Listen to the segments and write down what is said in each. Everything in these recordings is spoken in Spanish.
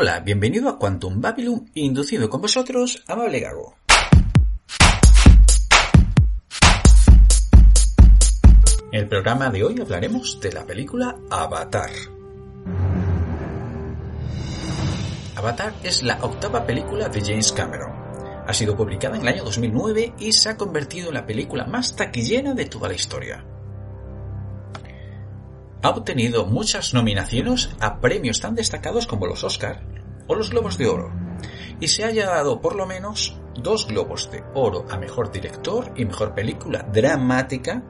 Hola, bienvenido a Quantum Babylon, inducido con vosotros, Amable Gago. En el programa de hoy hablaremos de la película Avatar. Avatar es la octava película de James Cameron. Ha sido publicada en el año 2009 y se ha convertido en la película más taquillera de toda la historia. Ha obtenido muchas nominaciones a premios tan destacados como los Oscar o los Globos de Oro, y se haya dado por lo menos dos Globos de Oro a Mejor Director y Mejor Película Dramática,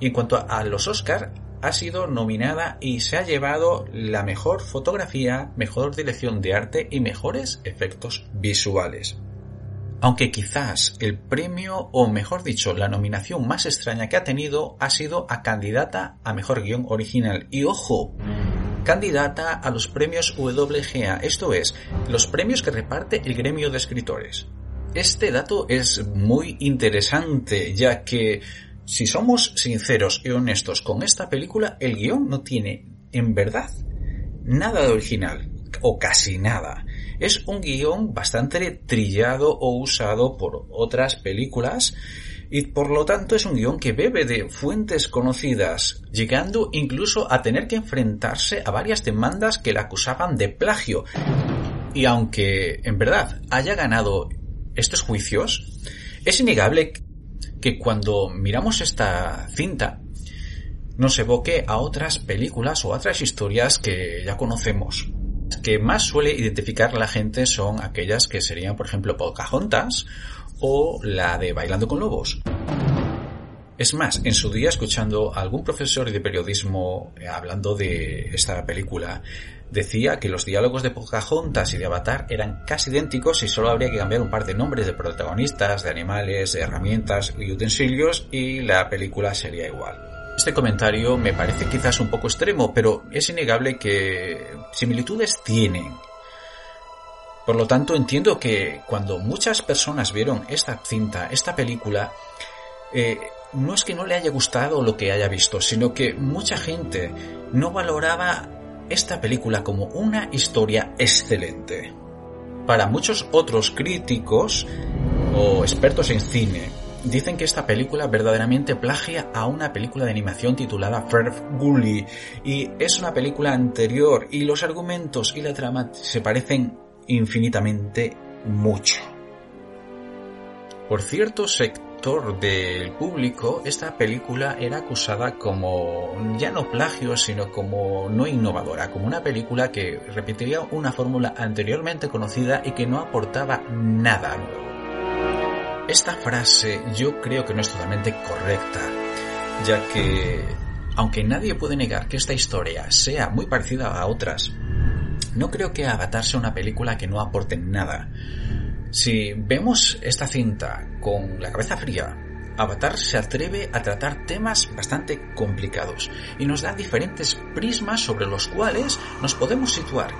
y en cuanto a los Oscar, ha sido nominada y se ha llevado la mejor fotografía, mejor dirección de arte y mejores efectos visuales. Aunque quizás el premio, o mejor dicho, la nominación más extraña que ha tenido ha sido a candidata a mejor guion original. Y ojo, candidata a los premios WGA, esto es, los premios que reparte el gremio de escritores. Este dato es muy interesante, ya que si somos sinceros y honestos con esta película, el guion no tiene, en verdad, nada de original, o casi nada es un guion bastante trillado o usado por otras películas y por lo tanto es un guion que bebe de fuentes conocidas, llegando incluso a tener que enfrentarse a varias demandas que le acusaban de plagio. Y aunque en verdad haya ganado estos juicios, es innegable que cuando miramos esta cinta nos evoque a otras películas o otras historias que ya conocemos que más suele identificar la gente son aquellas que serían, por ejemplo, Pocahontas o la de Bailando con Lobos. Es más, en su día escuchando a algún profesor de periodismo eh, hablando de esta película, decía que los diálogos de Pocahontas y de Avatar eran casi idénticos y solo habría que cambiar un par de nombres de protagonistas, de animales, de herramientas y utensilios y la película sería igual. Este comentario me parece quizás un poco extremo, pero es innegable que similitudes tienen. Por lo tanto, entiendo que cuando muchas personas vieron esta cinta, esta película, eh, no es que no le haya gustado lo que haya visto, sino que mucha gente no valoraba esta película como una historia excelente. Para muchos otros críticos o expertos en cine, Dicen que esta película verdaderamente plagia a una película de animación titulada Ferf Gully y es una película anterior y los argumentos y la trama se parecen infinitamente mucho. Por cierto sector del público, esta película era acusada como ya no plagio, sino como no innovadora, como una película que repetiría una fórmula anteriormente conocida y que no aportaba nada nuevo. Esta frase yo creo que no es totalmente correcta, ya que, aunque nadie puede negar que esta historia sea muy parecida a otras, no creo que Avatar sea una película que no aporte nada. Si vemos esta cinta con la cabeza fría, Avatar se atreve a tratar temas bastante complicados y nos da diferentes prismas sobre los cuales nos podemos situar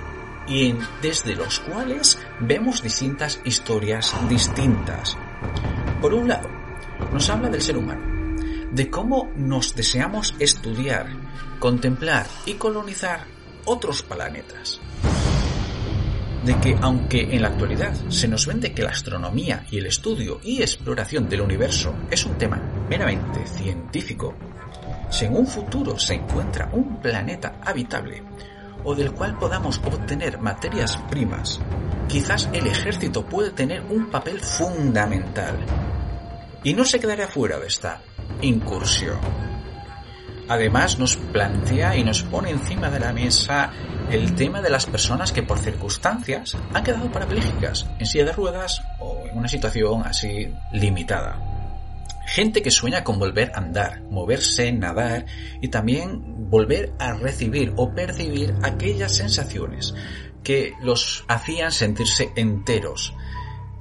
y desde los cuales vemos distintas historias distintas. Por un lado, nos habla del ser humano, de cómo nos deseamos estudiar, contemplar y colonizar otros planetas. De que aunque en la actualidad se nos vende que la astronomía y el estudio y exploración del universo es un tema meramente científico, si en un futuro se encuentra un planeta habitable o del cual podamos obtener materias primas, quizás el ejército puede tener un papel fundamental y no se quedará fuera de esta incursión. Además nos plantea y nos pone encima de la mesa el tema de las personas que por circunstancias han quedado parapléjicas, en silla de ruedas o en una situación así limitada. Gente que sueña con volver a andar, moverse, nadar y también volver a recibir o percibir aquellas sensaciones que los hacían sentirse enteros,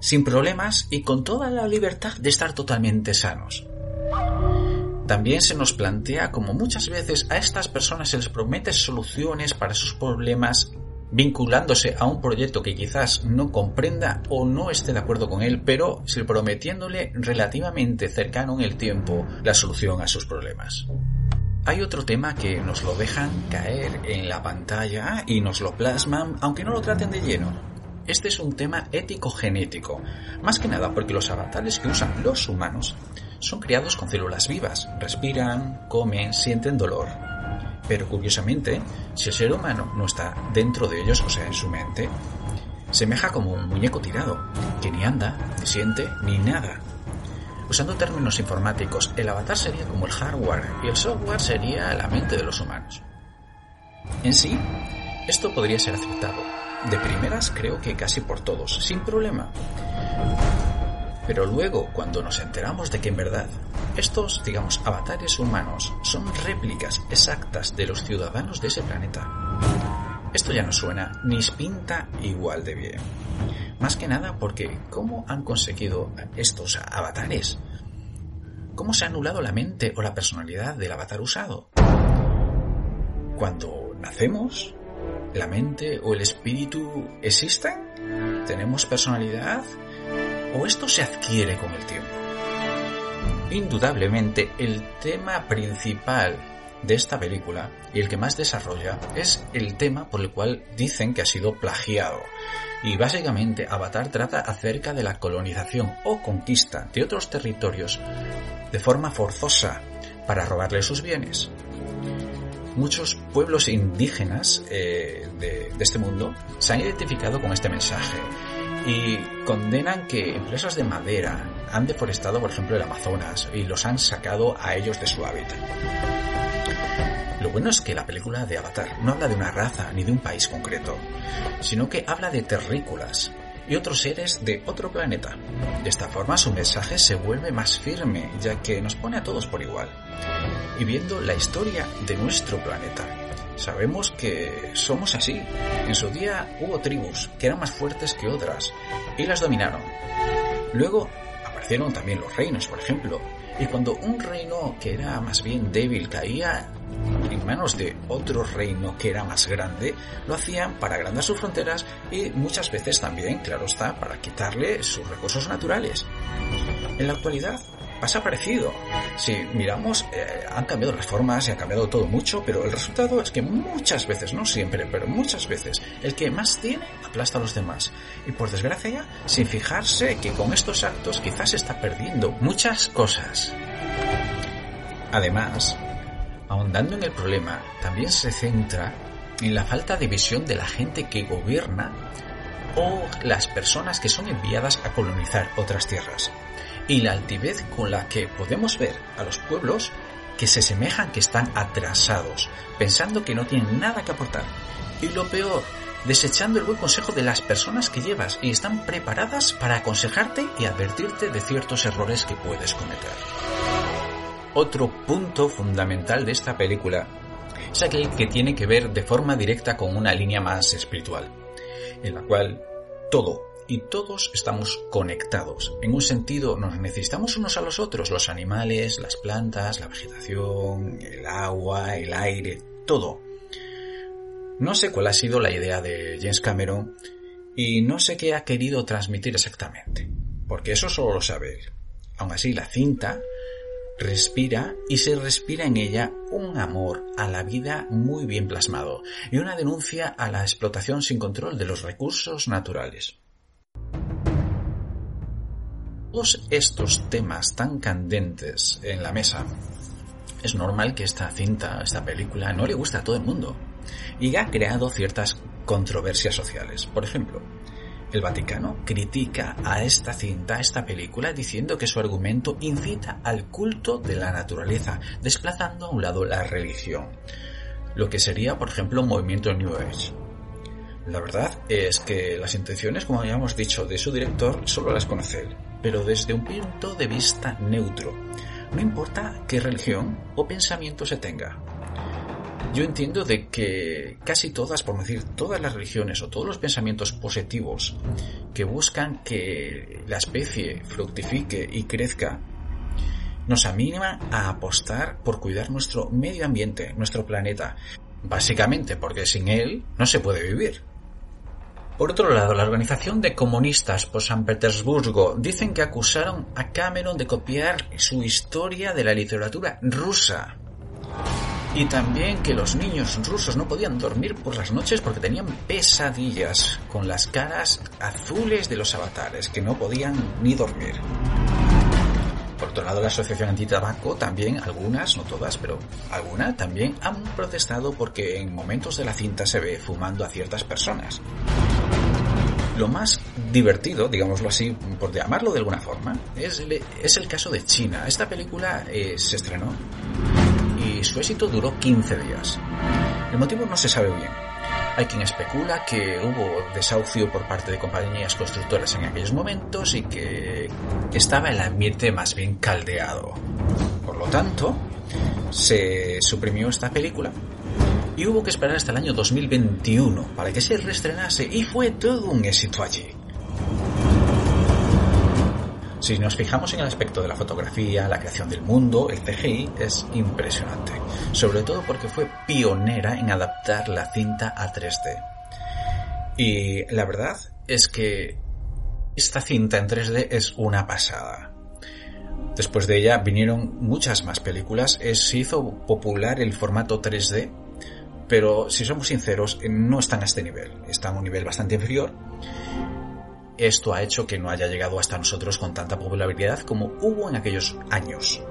sin problemas y con toda la libertad de estar totalmente sanos. También se nos plantea como muchas veces a estas personas se les promete soluciones para sus problemas vinculándose a un proyecto que quizás no comprenda o no esté de acuerdo con él, pero prometiéndole relativamente cercano en el tiempo la solución a sus problemas. Hay otro tema que nos lo dejan caer en la pantalla y nos lo plasman aunque no lo traten de lleno. Este es un tema ético-genético, más que nada porque los avatares que usan los humanos son criados con células vivas, respiran, comen, sienten dolor. Pero curiosamente, si el ser humano no está dentro de ellos, o sea, en su mente, semeja como un muñeco tirado, que ni anda, ni siente, ni nada. Usando términos informáticos, el avatar sería como el hardware y el software sería la mente de los humanos. En sí, esto podría ser aceptado. De primeras creo que casi por todos, sin problema. Pero luego, cuando nos enteramos de que en verdad estos, digamos, avatares humanos son réplicas exactas de los ciudadanos de ese planeta, esto ya no suena ni pinta igual de bien. Más que nada porque ¿cómo han conseguido estos avatares? ¿Cómo se ha anulado la mente o la personalidad del avatar usado? Cuando nacemos, ¿la mente o el espíritu existen? ¿Tenemos personalidad? O esto se adquiere con el tiempo? Indudablemente, el tema principal de esta película y el que más desarrolla es el tema por el cual dicen que ha sido plagiado. Y básicamente Avatar trata acerca de la colonización o conquista de otros territorios de forma forzosa para robarle sus bienes. Muchos pueblos indígenas eh, de este mundo se han identificado con este mensaje y condenan que empresas de madera han deforestado, por ejemplo, el Amazonas y los han sacado a ellos de su hábitat. Lo bueno es que la película de Avatar no habla de una raza ni de un país concreto, sino que habla de terrícolas y otros seres de otro planeta. De esta forma su mensaje se vuelve más firme, ya que nos pone a todos por igual. Y viendo la historia de nuestro planeta, Sabemos que somos así. En su día hubo tribus que eran más fuertes que otras y las dominaron. Luego aparecieron también los reinos, por ejemplo. Y cuando un reino que era más bien débil caía en manos de otro reino que era más grande, lo hacían para agrandar sus fronteras y muchas veces también, claro está, para quitarle sus recursos naturales. En la actualidad, pasa parecido. Si miramos, eh, han cambiado las formas y ha cambiado todo mucho, pero el resultado es que muchas veces, no siempre, pero muchas veces, el que más tiene aplasta a los demás. Y por desgracia, sin fijarse que con estos actos quizás está perdiendo muchas cosas. Además, ahondando en el problema, también se centra en la falta de visión de la gente que gobierna o las personas que son enviadas a colonizar otras tierras y la altivez con la que podemos ver a los pueblos que se semejan que están atrasados, pensando que no tienen nada que aportar. Y lo peor, desechando el buen consejo de las personas que llevas y están preparadas para aconsejarte y advertirte de ciertos errores que puedes cometer. Otro punto fundamental de esta película es aquel que tiene que ver de forma directa con una línea más espiritual, en la cual todo, y todos estamos conectados. En un sentido, nos necesitamos unos a los otros, los animales, las plantas, la vegetación, el agua, el aire, todo. No sé cuál ha sido la idea de James Cameron y no sé qué ha querido transmitir exactamente, porque eso solo lo sabe él. Aún así, la cinta respira y se respira en ella un amor a la vida muy bien plasmado y una denuncia a la explotación sin control de los recursos naturales. Todos estos temas tan candentes en la mesa, es normal que esta cinta, esta película, no le guste a todo el mundo y ha creado ciertas controversias sociales. Por ejemplo, el Vaticano critica a esta cinta, a esta película, diciendo que su argumento incita al culto de la naturaleza, desplazando a un lado la religión. Lo que sería, por ejemplo, un movimiento New Age. La verdad es que las intenciones, como habíamos dicho, de su director solo las conoce él pero desde un punto de vista neutro. No importa qué religión o pensamiento se tenga, yo entiendo de que casi todas, por decir todas las religiones o todos los pensamientos positivos que buscan que la especie fructifique y crezca, nos anima a apostar por cuidar nuestro medio ambiente, nuestro planeta, básicamente porque sin él no se puede vivir. Por otro lado, la organización de comunistas por San Petersburgo dicen que acusaron a Cameron de copiar su historia de la literatura rusa. Y también que los niños rusos no podían dormir por las noches porque tenían pesadillas con las caras azules de los avatares, que no podían ni dormir. Por otro lado, la Asociación Antitabaco también, algunas, no todas, pero algunas también han protestado porque en momentos de la cinta se ve fumando a ciertas personas. Lo más divertido, digámoslo así, por llamarlo de alguna forma, es es el caso de China. Esta película eh, se estrenó y su éxito duró 15 días. El motivo no se sabe bien. Hay quien especula que hubo desahucio por parte de compañías constructoras en aquellos momentos y que estaba el ambiente más bien caldeado. Por lo tanto, se suprimió esta película y hubo que esperar hasta el año 2021 para que se reestrenase y fue todo un éxito allí. Si nos fijamos en el aspecto de la fotografía, la creación del mundo, el CGI es impresionante, sobre todo porque fue pionera en adaptar la cinta a 3D. Y la verdad es que esta cinta en 3D es una pasada. Después de ella vinieron muchas más películas, se hizo popular el formato 3D pero si somos sinceros, no están a este nivel, están a un nivel bastante inferior. Esto ha hecho que no haya llegado hasta nosotros con tanta popularidad como hubo en aquellos años.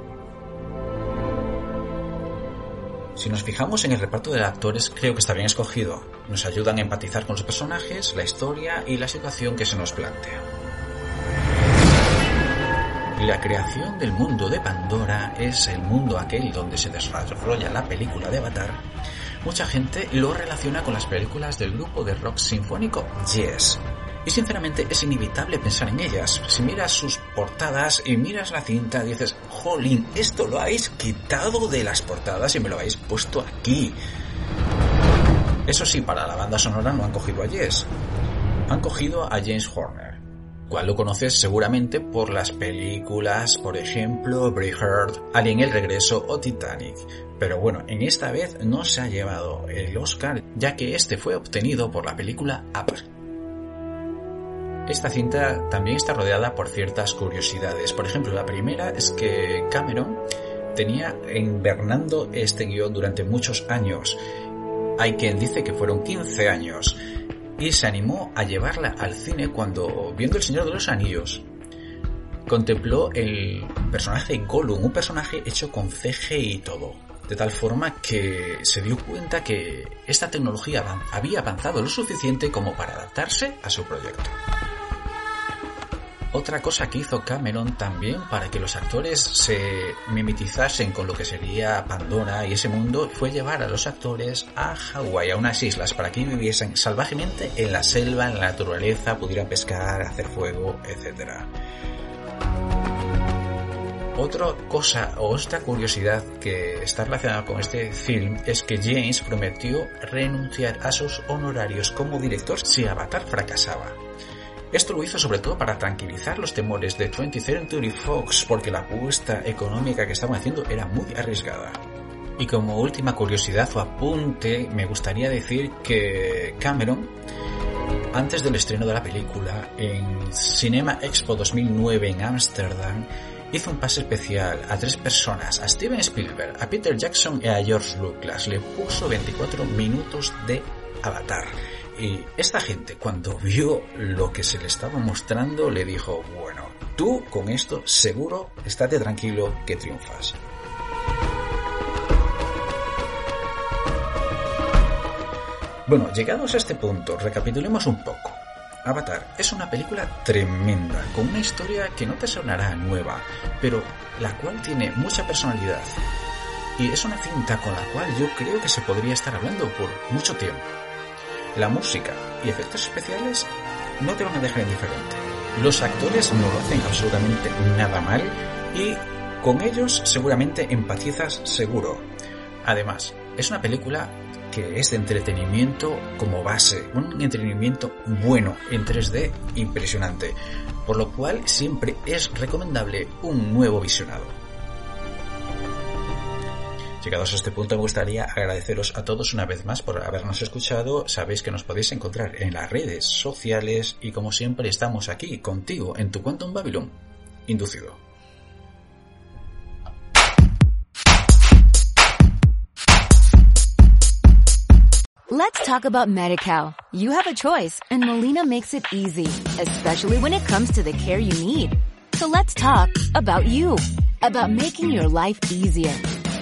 Si nos fijamos en el reparto de actores, creo que está bien escogido. Nos ayudan a empatizar con los personajes, la historia y la situación que se nos plantea. La creación del mundo de Pandora es el mundo aquel donde se desarrolla la película de Avatar mucha gente lo relaciona con las películas del grupo de rock sinfónico Yes. Y sinceramente es inevitable pensar en ellas. Si miras sus portadas y miras la cinta, dices, jolín, esto lo habéis quitado de las portadas y me lo habéis puesto aquí. Eso sí, para la banda sonora no han cogido a Yes. Han cogido a James Horner, cual lo conoces seguramente por las películas, por ejemplo, Braveheart, Alien el Regreso o Titanic. Pero bueno, en esta vez no se ha llevado el Oscar, ya que este fue obtenido por la película Up. Esta cinta también está rodeada por ciertas curiosidades. Por ejemplo, la primera es que Cameron tenía invernando este guion durante muchos años. Hay quien dice que fueron 15 años. Y se animó a llevarla al cine cuando, viendo El Señor de los Anillos, contempló el personaje Gollum, un personaje hecho con CG y todo de tal forma que se dio cuenta que esta tecnología había avanzado lo suficiente como para adaptarse a su proyecto. Otra cosa que hizo Cameron también para que los actores se mimetizasen con lo que sería Pandora y ese mundo fue llevar a los actores a Hawái, a unas islas, para que viviesen salvajemente en la selva, en la naturaleza, pudieran pescar, hacer fuego, etc. Otra cosa o otra curiosidad que está relacionada con este film es que James prometió renunciar a sus honorarios como director si Avatar fracasaba. Esto lo hizo sobre todo para tranquilizar los temores de 20th Century Fox porque la apuesta económica que estaban haciendo era muy arriesgada. Y como última curiosidad o apunte, me gustaría decir que Cameron, antes del estreno de la película en Cinema Expo 2009 en Ámsterdam, hizo un pase especial a tres personas, a Steven Spielberg, a Peter Jackson y a George Lucas. Le puso 24 minutos de avatar. Y esta gente, cuando vio lo que se le estaba mostrando, le dijo, bueno, tú con esto seguro, estate tranquilo que triunfas. Bueno, llegados a este punto, recapitulemos un poco. Avatar es una película tremenda, con una historia que no te sonará nueva, pero la cual tiene mucha personalidad. Y es una cinta con la cual yo creo que se podría estar hablando por mucho tiempo. La música y efectos especiales no te van a dejar indiferente. Los actores no lo hacen absolutamente nada mal y con ellos seguramente empatizas seguro. Además, es una película que es de entretenimiento como base, un entretenimiento bueno en 3D impresionante, por lo cual siempre es recomendable un nuevo visionado. Llegados a este punto me gustaría agradeceros a todos una vez más por habernos escuchado. Sabéis que nos podéis encontrar en las redes sociales y como siempre estamos aquí contigo en tu Quantum Babylon inducido. Let's talk about MediCal. You have a choice and Molina makes it easy, especially when it comes to the care you need. So let's talk about you, about making your life easier